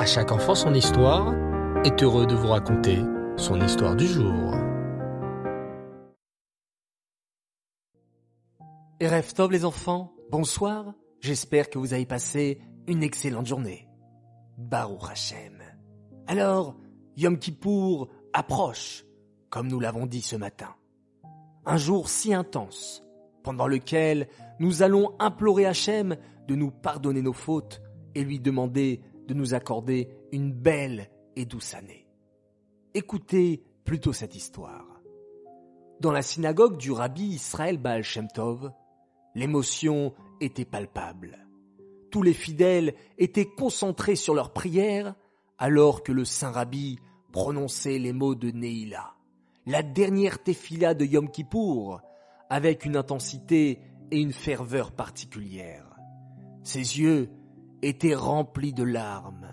À chaque enfant son histoire est heureux de vous raconter son histoire du jour. Et Tov les enfants, bonsoir, j'espère que vous avez passé une excellente journée. Baruch Hashem. Alors, Yom Kippour approche, comme nous l'avons dit ce matin. Un jour si intense, pendant lequel nous allons implorer Hachem de nous pardonner nos fautes et lui demander de nous accorder une belle et douce année. Écoutez plutôt cette histoire. Dans la synagogue du rabbi Israël Baal Shem Tov, l'émotion était palpable. Tous les fidèles étaient concentrés sur leur prière alors que le saint rabbi prononçait les mots de Neila, la dernière tefila de Yom Kippour, avec une intensité et une ferveur particulières. Ses yeux étaient remplis de larmes,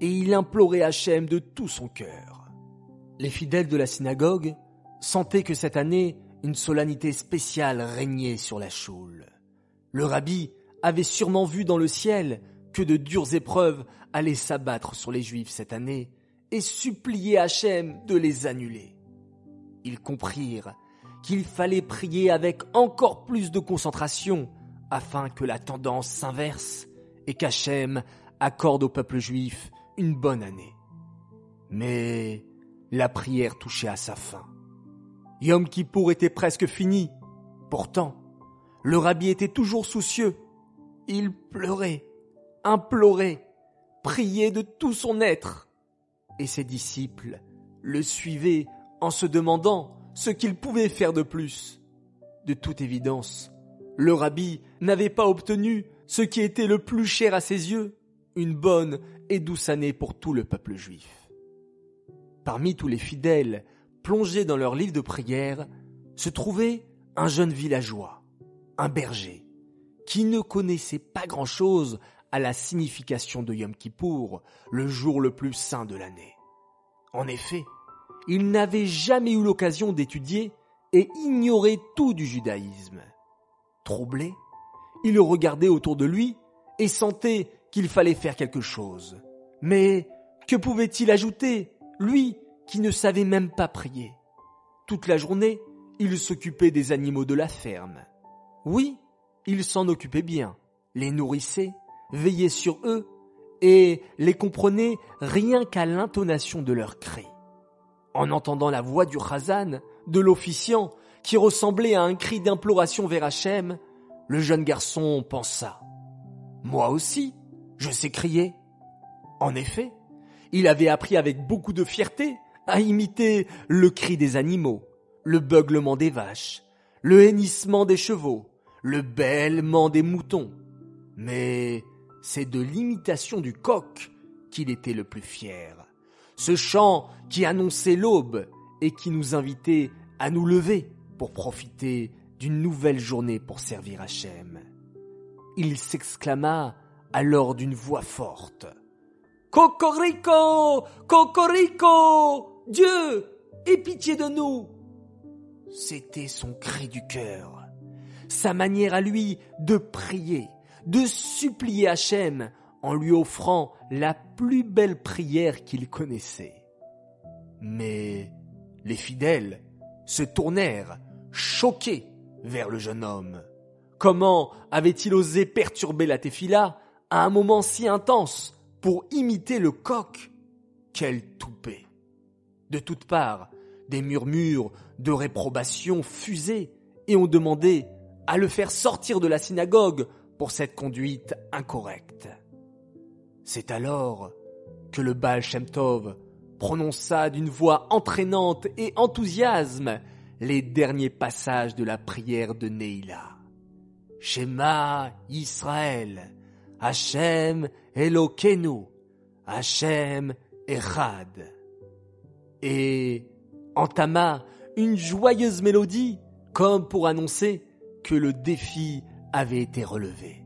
et il implorait Hachem de tout son cœur. Les fidèles de la synagogue sentaient que cette année, une solennité spéciale régnait sur la choule. Le rabbi avait sûrement vu dans le ciel que de dures épreuves allaient s'abattre sur les Juifs cette année et supplier Hachem de les annuler. Ils comprirent qu'il fallait prier avec encore plus de concentration afin que la tendance s'inverse et qu'Hachem accorde au peuple juif une bonne année. Mais la prière touchait à sa fin. Yom Kippour était presque fini. Pourtant, le rabbi était toujours soucieux. Il pleurait, implorait, priait de tout son être. Et ses disciples le suivaient en se demandant ce qu'il pouvait faire de plus. De toute évidence, le rabbi n'avait pas obtenu ce qui était le plus cher à ses yeux, une bonne et douce année pour tout le peuple juif. Parmi tous les fidèles plongés dans leur livre de prière, se trouvait un jeune villageois, un berger, qui ne connaissait pas grand-chose à la signification de Yom Kippour, le jour le plus saint de l'année. En effet, il n'avait jamais eu l'occasion d'étudier et ignorait tout du judaïsme. Troublé, il regardait autour de lui et sentait qu'il fallait faire quelque chose. Mais que pouvait-il ajouter, lui qui ne savait même pas prier? Toute la journée, il s'occupait des animaux de la ferme. Oui, il s'en occupait bien, les nourrissait, veillait sur eux et les comprenait rien qu'à l'intonation de leurs cris. En entendant la voix du Khazan, de l'officiant, qui ressemblait à un cri d'imploration vers Hachem, le jeune garçon pensa. Moi aussi, je sais crier. En effet, il avait appris avec beaucoup de fierté à imiter le cri des animaux, le beuglement des vaches, le hennissement des chevaux, le bêlement des moutons. Mais c'est de l'imitation du coq qu'il était le plus fier ce chant qui annonçait l'aube et qui nous invitait à nous lever pour profiter d'une nouvelle journée pour servir Hachem. Il s'exclama alors d'une voix forte. Cocorico! Cocorico! Dieu! Aie pitié de nous! C'était son cri du cœur, sa manière à lui de prier, de supplier Hachem en lui offrant la plus belle prière qu'il connaissait. Mais les fidèles se tournèrent, choqués, vers le jeune homme. Comment avait-il osé perturber la tefila à un moment si intense pour imiter le coq Quel toupet De toutes parts, des murmures de réprobation fusaient et on demandait à le faire sortir de la synagogue pour cette conduite incorrecte. C'est alors que le Baal Shem Tov prononça d'une voix entraînante et enthousiasme les derniers passages de la prière de Neila. Shema Israël, Hachem Elokenu, Hachem Echad. Et entama une joyeuse mélodie comme pour annoncer que le défi avait été relevé.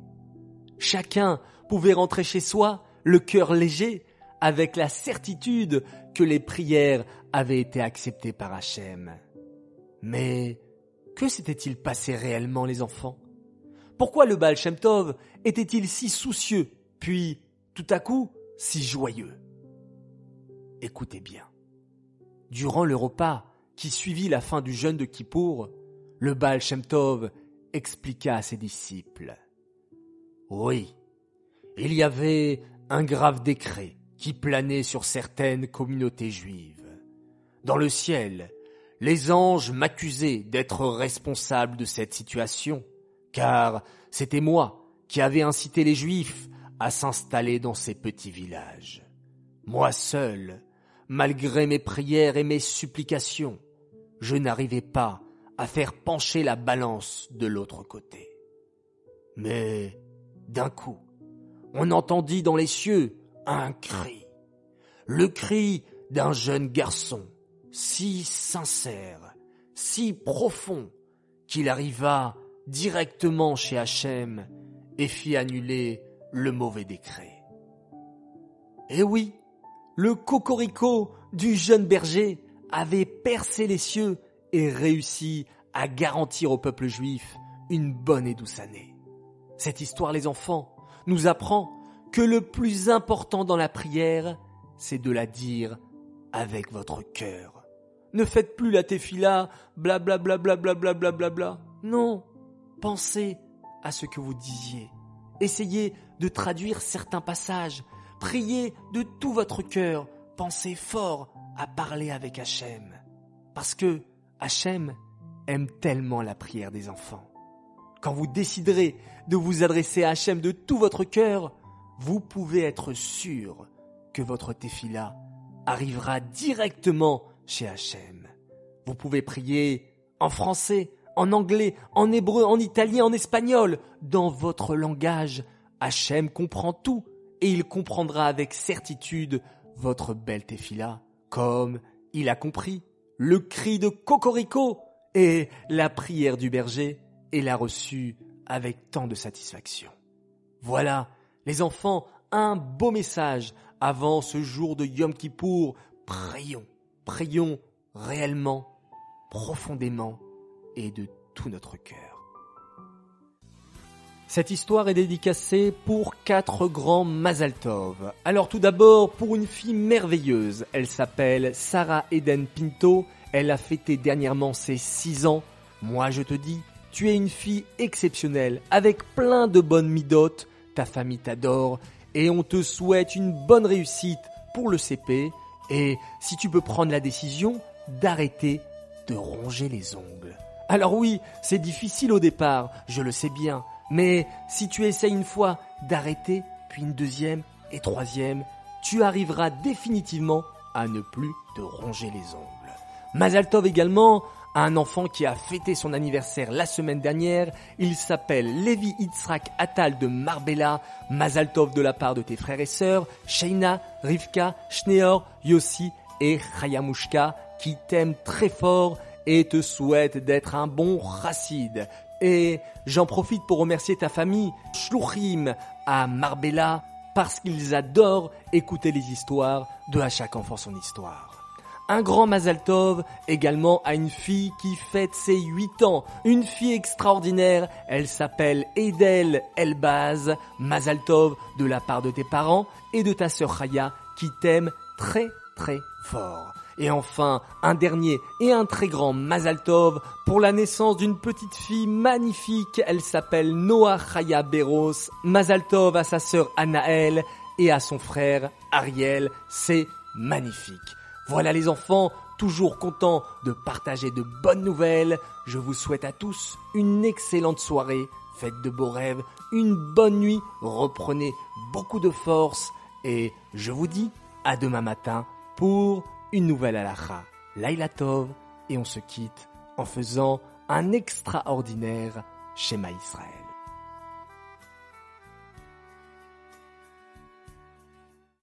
Chacun pouvait rentrer chez soi le cœur léger, avec la certitude que les prières avaient été acceptées par Hachem. Mais que s'était-il passé réellement, les enfants? Pourquoi le Baal Shem Tov était-il si soucieux Puis, tout à coup, si joyeux? Écoutez bien. Durant le repas qui suivit la fin du jeûne de Kippour, le Baal Shem Tov expliqua à ses disciples. Oui, il y avait un grave décret qui planait sur certaines communautés juives. Dans le ciel, les anges m'accusaient d'être responsable de cette situation, car c'était moi qui avais incité les juifs à s'installer dans ces petits villages. Moi seul, malgré mes prières et mes supplications, je n'arrivais pas à faire pencher la balance de l'autre côté. Mais d'un coup, on entendit dans les cieux un cri, le cri d'un jeune garçon, si sincère, si profond, qu'il arriva directement chez Hachem et fit annuler le mauvais décret. Eh oui, le cocorico du jeune berger avait percé les cieux et réussi à garantir au peuple juif une bonne et douce année. Cette histoire, les enfants, nous apprend que le plus important dans la prière, c'est de la dire avec votre cœur. Ne faites plus la tefila, bla bla bla bla bla bla bla bla bla. Non, pensez à ce que vous disiez. Essayez de traduire certains passages. Priez de tout votre cœur. Pensez fort à parler avec Hachem. Parce que Hachem aime tellement la prière des enfants. Quand vous déciderez de vous adresser à Hachem de tout votre cœur, vous pouvez être sûr que votre tefila arrivera directement chez Hachem. Vous pouvez prier en français, en anglais, en hébreu, en italien, en espagnol, dans votre langage. Hachem comprend tout et il comprendra avec certitude votre belle tefila, comme il a compris le cri de Cocorico et la prière du berger et l'a reçu avec tant de satisfaction. Voilà, les enfants, un beau message avant ce jour de Yom Kippour. Prions, prions réellement, profondément et de tout notre cœur. Cette histoire est dédicacée pour quatre grands Mazaltov. Alors tout d'abord pour une fille merveilleuse. Elle s'appelle Sarah Eden Pinto. Elle a fêté dernièrement ses six ans. Moi je te dis, tu es une fille exceptionnelle, avec plein de bonnes midotes. Ta famille t'adore et on te souhaite une bonne réussite pour le CP. Et si tu peux prendre la décision d'arrêter de ronger les ongles. Alors oui, c'est difficile au départ, je le sais bien, mais si tu essayes une fois d'arrêter, puis une deuxième et troisième, tu arriveras définitivement à ne plus te ronger les ongles. Mazaltov également a un enfant qui a fêté son anniversaire la semaine dernière. Il s'appelle Levi Itzrak Atal de Marbella. Mazaltov de la part de tes frères et sœurs, Sheina, Rivka, Schneor, Yossi et Chayamushka qui t'aiment très fort et te souhaitent d'être un bon racide. Et j'en profite pour remercier ta famille, Shluchim, à Marbella, parce qu'ils adorent écouter les histoires de À chaque enfant son histoire. Un grand Mazaltov également à une fille qui fête ses 8 ans. Une fille extraordinaire. Elle s'appelle Edel Elbaz. Mazaltov de la part de tes parents et de ta sœur Chaya qui t'aime très très fort. Et enfin, un dernier et un très grand Mazaltov pour la naissance d'une petite fille magnifique. Elle s'appelle Noah Chaya Beros. Mazaltov à sa sœur Anaël et à son frère Ariel. C'est magnifique. Voilà les enfants, toujours contents de partager de bonnes nouvelles. Je vous souhaite à tous une excellente soirée. Faites de beaux rêves, une bonne nuit, reprenez beaucoup de force et je vous dis à demain matin pour une nouvelle halakha, Laila Tov, et on se quitte en faisant un extraordinaire schéma Israël.